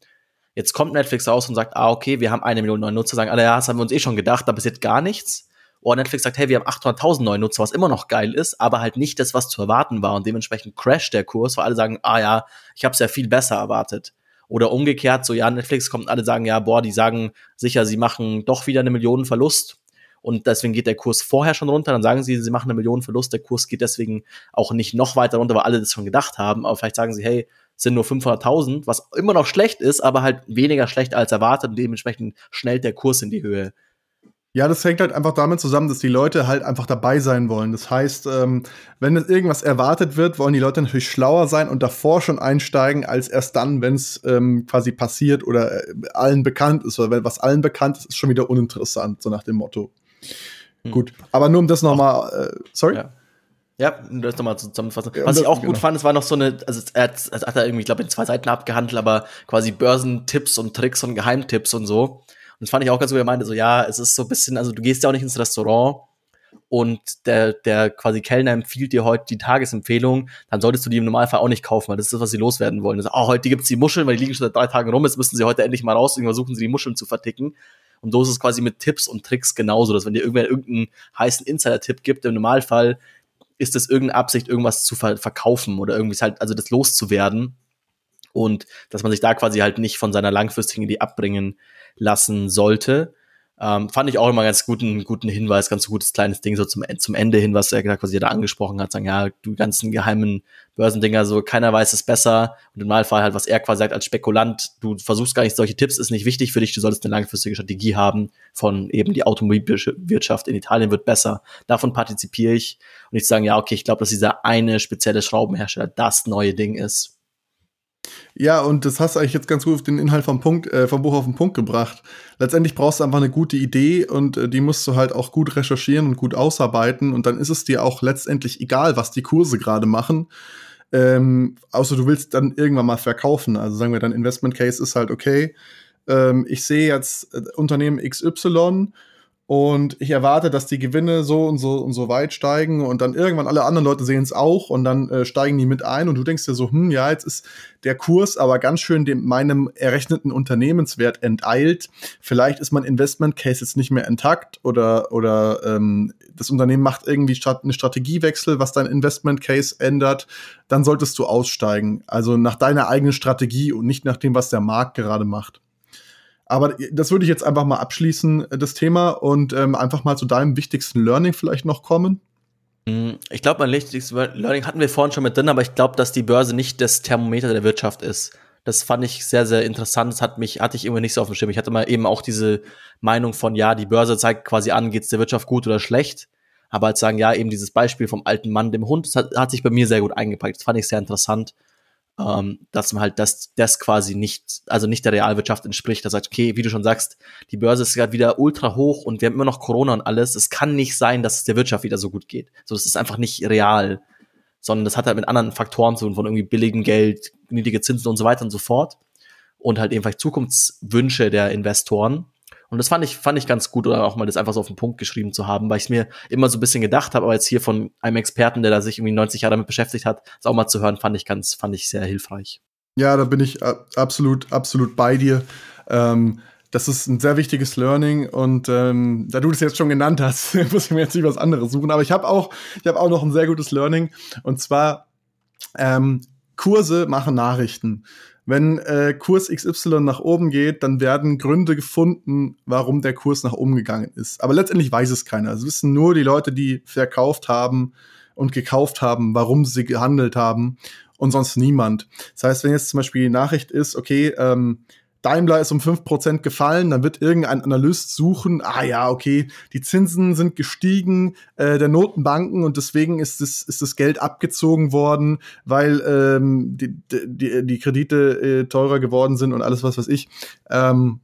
Jetzt kommt Netflix raus und sagt, ah, okay, wir haben eine Million neue Nutzer, sagen alle, ja, das haben wir uns eh schon gedacht, da passiert gar nichts. Oder Netflix sagt, hey, wir haben 800.000 neue Nutzer, was immer noch geil ist, aber halt nicht das, was zu erwarten war. Und dementsprechend crasht der Kurs, weil alle sagen, ah ja, ich habe es ja viel besser erwartet. Oder umgekehrt, so ja, Netflix kommt alle sagen, ja, boah, die sagen sicher, sie machen doch wieder eine Million Verlust. Und deswegen geht der Kurs vorher schon runter. Dann sagen sie, sie machen eine Million Verlust. Der Kurs geht deswegen auch nicht noch weiter runter, weil alle das schon gedacht haben. Aber vielleicht sagen sie, hey, sind nur 500.000, was immer noch schlecht ist, aber halt weniger schlecht als erwartet. Und dementsprechend schnellt der Kurs in die Höhe. Ja, das hängt halt einfach damit zusammen, dass die Leute halt einfach dabei sein wollen. Das heißt, ähm, wenn irgendwas erwartet wird, wollen die Leute natürlich schlauer sein und davor schon einsteigen, als erst dann, wenn es ähm, quasi passiert oder äh, allen bekannt ist. Oder wenn was allen bekannt ist, ist schon wieder uninteressant, so nach dem Motto. Hm. Gut, aber nur um das nochmal, äh, sorry? Ja. Ja, um das nochmal zusammenzufassen. Ja, Was ich auch gut genau. fand, es war noch so eine, also er hat, hat er irgendwie, ich glaube, in zwei Seiten abgehandelt, aber quasi Börsentipps und Tricks und Geheimtipps und so. Und das fand ich auch ganz gut. Er meinte so, ja, es ist so ein bisschen, also du gehst ja auch nicht ins Restaurant und der, der quasi Kellner empfiehlt dir heute die Tagesempfehlung, dann solltest du die im Normalfall auch nicht kaufen, weil das ist das, was sie loswerden wollen. Also, oh, heute gibt's die Muscheln, weil die liegen schon seit drei Tagen rum, jetzt müssen sie heute endlich mal raus und versuchen sie die Muscheln zu verticken. Und so ist es quasi mit Tipps und Tricks genauso, dass wenn dir irgendwer irgendeinen heißen Insider-Tipp gibt, im Normalfall ist es irgendeine Absicht, irgendwas zu ver verkaufen oder irgendwie halt, also das loszuwerden. Und dass man sich da quasi halt nicht von seiner langfristigen Idee abbringen lassen sollte. Ähm, fand ich auch immer ganz guten, guten Hinweis, ganz gutes kleines Ding so zum, zum Ende hin, was er gesagt, ihr da angesprochen hat, sagen, ja, du ganzen geheimen Börsendinger, so keiner weiß es besser. Und im Normalfall halt, was er quasi sagt als Spekulant, du versuchst gar nicht solche Tipps, ist nicht wichtig für dich, du solltest eine langfristige Strategie haben von eben die Automobilwirtschaft in Italien wird besser. Davon partizipiere ich und ich sagen, ja, okay, ich glaube, dass dieser eine spezielle Schraubenhersteller das neue Ding ist. Ja, und das hast du eigentlich jetzt ganz gut auf den Inhalt vom Punkt, äh, vom Buch auf den Punkt gebracht. Letztendlich brauchst du einfach eine gute Idee und äh, die musst du halt auch gut recherchieren und gut ausarbeiten und dann ist es dir auch letztendlich egal, was die Kurse gerade machen. Ähm, außer du willst dann irgendwann mal verkaufen. Also sagen wir, dein Investment Case ist halt okay. Ähm, ich sehe jetzt äh, Unternehmen XY und ich erwarte, dass die Gewinne so und so und so weit steigen und dann irgendwann alle anderen Leute sehen es auch und dann äh, steigen die mit ein und du denkst dir so, hm, ja, jetzt ist der Kurs aber ganz schön dem meinem errechneten Unternehmenswert enteilt. Vielleicht ist mein Investment Case jetzt nicht mehr intakt oder oder ähm, das Unternehmen macht irgendwie Strat eine Strategiewechsel, was dein Investment Case ändert, dann solltest du aussteigen. Also nach deiner eigenen Strategie und nicht nach dem, was der Markt gerade macht. Aber das würde ich jetzt einfach mal abschließen, äh, das Thema, und ähm, einfach mal zu deinem wichtigsten Learning vielleicht noch kommen. Mm, ich glaube, mein wichtigstes Learning hatten wir vorhin schon mit drin, aber ich glaube, dass die Börse nicht das Thermometer der Wirtschaft ist. Das fand ich sehr, sehr interessant. Das hat mich, hatte ich irgendwie nicht so auf dem Schirm. Ich hatte mal eben auch diese Meinung von, ja, die Börse zeigt quasi an, geht es der Wirtschaft gut oder schlecht. Aber als sagen, ja, eben dieses Beispiel vom alten Mann, dem Hund, das hat, hat sich bei mir sehr gut eingepackt. Das fand ich sehr interessant ähm, dass man halt das, das quasi nicht, also nicht der Realwirtschaft entspricht. Da sagt, okay, wie du schon sagst, die Börse ist gerade wieder ultra hoch und wir haben immer noch Corona und alles. Es kann nicht sein, dass es der Wirtschaft wieder so gut geht. So, das ist einfach nicht real, sondern das hat halt mit anderen Faktoren zu tun, von irgendwie billigem Geld, niedrige Zinsen und so weiter und so fort. Und halt eben vielleicht Zukunftswünsche der Investoren. Und das fand ich, fand ich ganz gut, oder auch mal das einfach so auf den Punkt geschrieben zu haben, weil ich mir immer so ein bisschen gedacht habe, aber jetzt hier von einem Experten, der da sich irgendwie 90 Jahre damit beschäftigt hat, das auch mal zu hören, fand ich ganz, fand ich sehr hilfreich. Ja, da bin ich absolut, absolut bei dir. Ähm, das ist ein sehr wichtiges Learning und ähm, da du das jetzt schon genannt hast, muss ich mir jetzt nicht was anderes suchen. Aber ich habe auch, ich habe auch noch ein sehr gutes Learning und zwar ähm, Kurse machen Nachrichten. Wenn äh, Kurs XY nach oben geht, dann werden Gründe gefunden, warum der Kurs nach oben gegangen ist. Aber letztendlich weiß es keiner. Es wissen nur die Leute, die verkauft haben und gekauft haben, warum sie gehandelt haben und sonst niemand. Das heißt, wenn jetzt zum Beispiel die Nachricht ist, okay, ähm, Daimler ist um 5% gefallen, dann wird irgendein Analyst suchen, ah ja, okay, die Zinsen sind gestiegen äh, der Notenbanken und deswegen ist das, ist das Geld abgezogen worden, weil ähm, die, die, die Kredite äh, teurer geworden sind und alles was weiß ich. Ähm,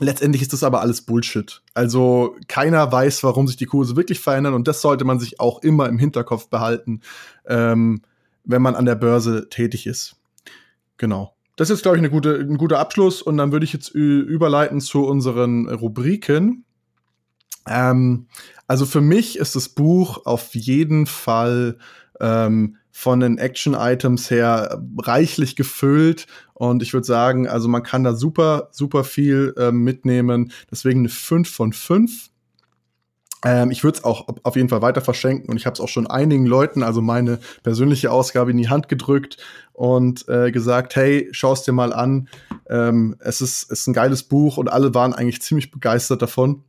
letztendlich ist das aber alles Bullshit. Also keiner weiß, warum sich die Kurse wirklich verändern und das sollte man sich auch immer im Hinterkopf behalten, ähm, wenn man an der Börse tätig ist. Genau. Das ist, glaube ich, eine gute, ein guter Abschluss. Und dann würde ich jetzt überleiten zu unseren Rubriken. Ähm, also für mich ist das Buch auf jeden Fall ähm, von den Action-Items her reichlich gefüllt. Und ich würde sagen, also man kann da super, super viel ähm, mitnehmen. Deswegen eine 5 von 5. Ähm, ich würde es auch auf jeden Fall weiter verschenken und ich habe es auch schon einigen Leuten, also meine persönliche Ausgabe in die Hand gedrückt und äh, gesagt, hey, schau es dir mal an. Ähm, es ist, ist ein geiles Buch und alle waren eigentlich ziemlich begeistert davon.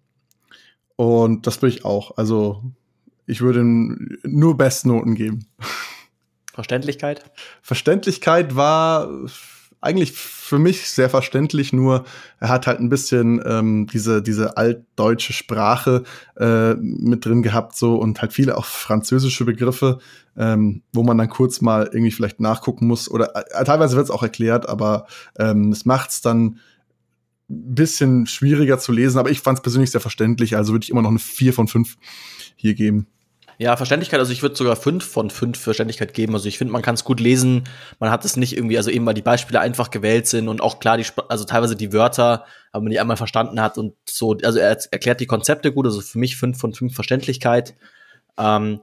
Und das bin ich auch. Also ich würde nur Bestnoten geben. Verständlichkeit? Verständlichkeit war eigentlich für mich sehr verständlich, nur er hat halt ein bisschen ähm, diese, diese altdeutsche Sprache äh, mit drin gehabt, so und halt viele auch französische Begriffe, ähm, wo man dann kurz mal irgendwie vielleicht nachgucken muss. Oder äh, teilweise wird es auch erklärt, aber ähm, es macht es dann ein bisschen schwieriger zu lesen, aber ich fand es persönlich sehr verständlich, also würde ich immer noch eine 4 von 5 hier geben. Ja, Verständlichkeit, also ich würde sogar fünf von fünf Verständlichkeit geben. Also ich finde, man kann es gut lesen. Man hat es nicht irgendwie, also eben weil die Beispiele einfach gewählt sind und auch klar, die, also teilweise die Wörter, aber man die einmal verstanden hat und so, also er erklärt die Konzepte gut, also für mich fünf von fünf Verständlichkeit. Ähm,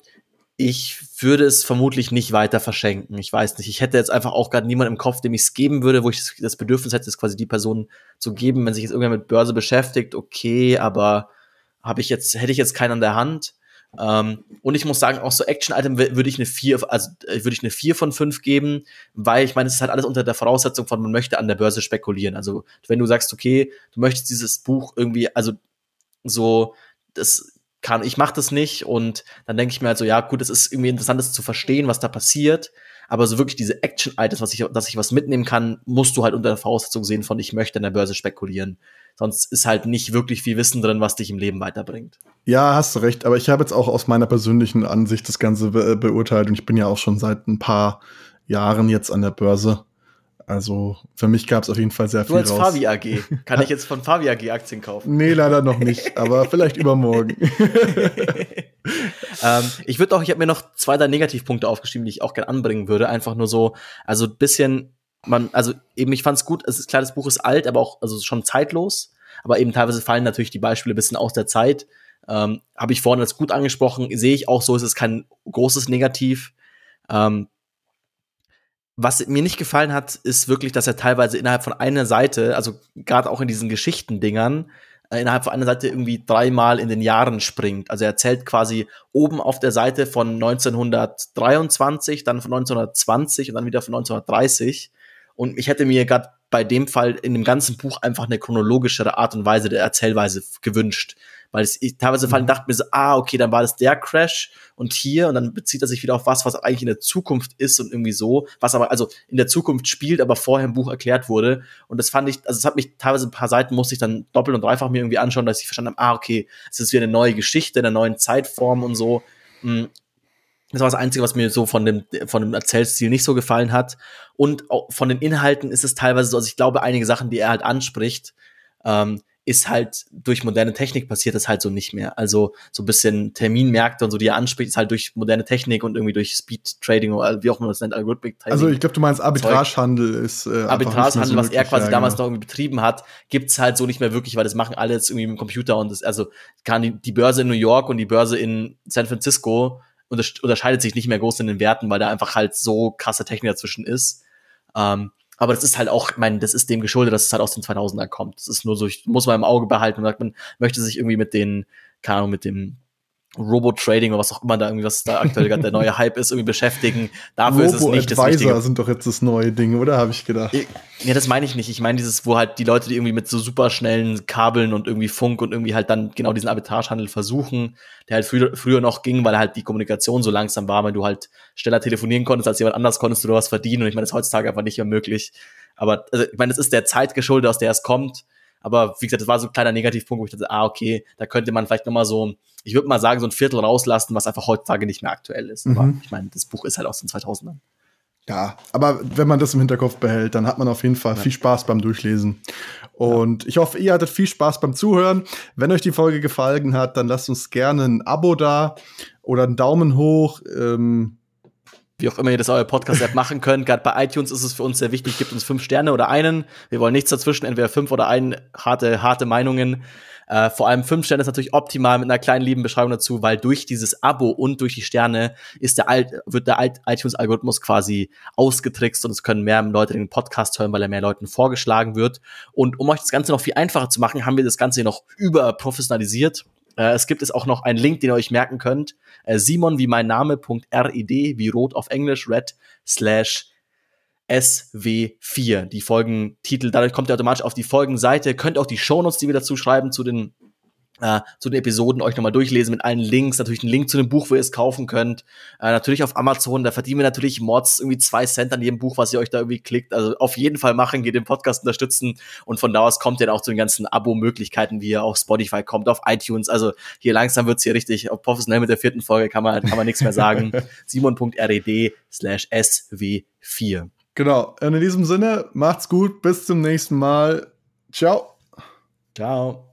ich würde es vermutlich nicht weiter verschenken. Ich weiß nicht. Ich hätte jetzt einfach auch gerade niemanden im Kopf, dem ich es geben würde, wo ich das Bedürfnis hätte, es quasi die Person zu geben, wenn sich jetzt irgendwer mit Börse beschäftigt, okay, aber habe ich jetzt, hätte ich jetzt keinen an der Hand. Ähm, und ich muss sagen, auch so Action-Item würde ich eine 4, also äh, würde ich eine 4 von 5 geben, weil ich meine, es ist halt alles unter der Voraussetzung von, man möchte an der Börse spekulieren. Also, wenn du sagst, okay, du möchtest dieses Buch irgendwie, also so, das kann, ich mache das nicht und dann denke ich mir halt so, ja, gut, es ist irgendwie interessant, das zu verstehen, was da passiert, aber so wirklich diese Action-Items, was ich, dass ich was mitnehmen kann, musst du halt unter der Voraussetzung sehen von, ich möchte an der Börse spekulieren. Sonst ist halt nicht wirklich viel Wissen drin, was dich im Leben weiterbringt. Ja, hast du recht. Aber ich habe jetzt auch aus meiner persönlichen Ansicht das Ganze be beurteilt und ich bin ja auch schon seit ein paar Jahren jetzt an der Börse. Also für mich gab es auf jeden Fall sehr du viel als raus. Favi AG. Kann ich jetzt von Favi AG Aktien kaufen? Nee, leider noch nicht, aber vielleicht übermorgen. ähm, ich würde auch, ich habe mir noch zwei, drei Negativpunkte aufgeschrieben, die ich auch gerne anbringen würde. Einfach nur so, also ein bisschen man, also eben, ich fand es gut, es ist klar, das Buch ist alt, aber auch also schon zeitlos. Aber eben teilweise fallen natürlich die Beispiele ein bisschen aus der Zeit. Ähm, Habe ich vorhin als gut angesprochen, sehe ich auch so, ist es kein großes Negativ. Ähm, was mir nicht gefallen hat, ist wirklich, dass er teilweise innerhalb von einer Seite, also gerade auch in diesen Geschichtendingern, äh, innerhalb von einer Seite irgendwie dreimal in den Jahren springt. Also er erzählt quasi oben auf der Seite von 1923, dann von 1920 und dann wieder von 1930. Und ich hätte mir gerade bei dem Fall in dem ganzen Buch einfach eine chronologischere Art und Weise der Erzählweise gewünscht. Weil es, ich teilweise mhm. dachte mir so, ah, okay, dann war das der Crash und hier und dann bezieht er sich wieder auf was, was eigentlich in der Zukunft ist und irgendwie so, was aber also in der Zukunft spielt, aber vorher im Buch erklärt wurde. Und das fand ich, also es hat mich teilweise ein paar Seiten musste ich dann doppelt und dreifach mir irgendwie anschauen, dass ich verstanden habe, ah, okay, es ist wieder eine neue Geschichte, eine neue Zeitform und so. Das war das Einzige, was mir so von dem, von dem Erzählstil nicht so gefallen hat. Und auch von den Inhalten ist es teilweise so, also ich glaube, einige Sachen, die er halt anspricht, ähm, ist halt durch moderne Technik passiert das halt so nicht mehr. Also so ein bisschen Terminmärkte und so, die er anspricht, ist halt durch moderne Technik und irgendwie durch Speed Trading oder wie auch immer das nennt, Algorithmic Trading. Also ich glaube, du meinst Arbitragehandel ist äh, Arbitragehandel, so was er quasi ja, damals genau. noch betrieben hat, gibt's halt so nicht mehr wirklich, weil das machen alle jetzt irgendwie mit dem Computer und das, also kann die, die Börse in New York und die Börse in San Francisco unterscheidet sich nicht mehr groß in den Werten, weil da einfach halt so krasse Technik dazwischen ist. Ähm, aber das ist halt auch, ich meine, das ist dem geschuldet, dass es halt aus den 2000er kommt. Das ist nur so, ich muss mal im Auge behalten und sagt, man möchte sich irgendwie mit den, keine Ahnung, mit dem Robo-Trading oder was auch immer da irgendwie, was da aktuell gerade der neue Hype ist, irgendwie beschäftigen. Dafür ist es nicht das Richtige. sind doch jetzt das neue Ding, oder? Habe ich gedacht. Ja, das meine ich nicht. Ich meine dieses, wo halt die Leute, die irgendwie mit so super schnellen Kabeln und irgendwie Funk und irgendwie halt dann genau diesen Arbitragehandel versuchen, der halt früher, früher noch ging, weil halt die Kommunikation so langsam war, weil du halt schneller telefonieren konntest als jemand anders, konntest du was verdienen. Und ich meine, das ist heutzutage einfach nicht mehr möglich. Aber also, ich meine, das ist der Zeit geschuldet, aus der es kommt. Aber wie gesagt, das war so ein kleiner Negativpunkt, wo ich dachte, ah, okay, da könnte man vielleicht nochmal so, ich würde mal sagen, so ein Viertel rauslassen, was einfach heutzutage nicht mehr aktuell ist. Mhm. Aber ich meine, das Buch ist halt aus den 2000ern. Ja, aber wenn man das im Hinterkopf behält, dann hat man auf jeden Fall ja. viel Spaß beim Durchlesen. Und ja. ich hoffe, ihr hattet viel Spaß beim Zuhören. Wenn euch die Folge gefallen hat, dann lasst uns gerne ein Abo da oder einen Daumen hoch. Ähm, wie auch immer ihr das euer Podcast-App machen könnt. Gerade bei iTunes ist es für uns sehr wichtig, gibt uns fünf Sterne oder einen. Wir wollen nichts dazwischen, entweder fünf oder ein, harte, harte Meinungen. Äh, vor allem fünf Sterne ist natürlich optimal mit einer kleinen lieben Beschreibung dazu, weil durch dieses Abo und durch die Sterne ist der Alt, wird der iTunes-Algorithmus quasi ausgetrickst und es können mehr Leute den Podcast hören, weil er mehr Leuten vorgeschlagen wird. Und um euch das Ganze noch viel einfacher zu machen, haben wir das Ganze noch überprofessionalisiert Äh, es gibt es auch noch einen Link, den ihr euch merken könnt. Äh, Simon wie mein Name.rid, wie rot auf Englisch, red slash SW4. Die Folgentitel, dadurch kommt ihr automatisch auf die Folgenseite. Könnt auch die Shownotes, die wir dazu schreiben, zu den äh, zu den Episoden euch nochmal durchlesen mit allen Links, natürlich ein Link zu dem Buch, wo ihr es kaufen könnt. Äh, natürlich auf Amazon, da verdienen wir natürlich Mods, irgendwie zwei Cent an jedem Buch, was ihr euch da irgendwie klickt. Also auf jeden Fall machen, geht den Podcast unterstützen und von da aus kommt ihr dann auch zu den ganzen Abo-Möglichkeiten, wie ihr auf Spotify kommt, auf iTunes. Also hier langsam wird's hier richtig professionell mit der vierten Folge, kann man, kann man nichts mehr sagen. simon.red slash sw4. Genau. Und in diesem Sinne, macht's gut, bis zum nächsten Mal. Ciao. Ciao.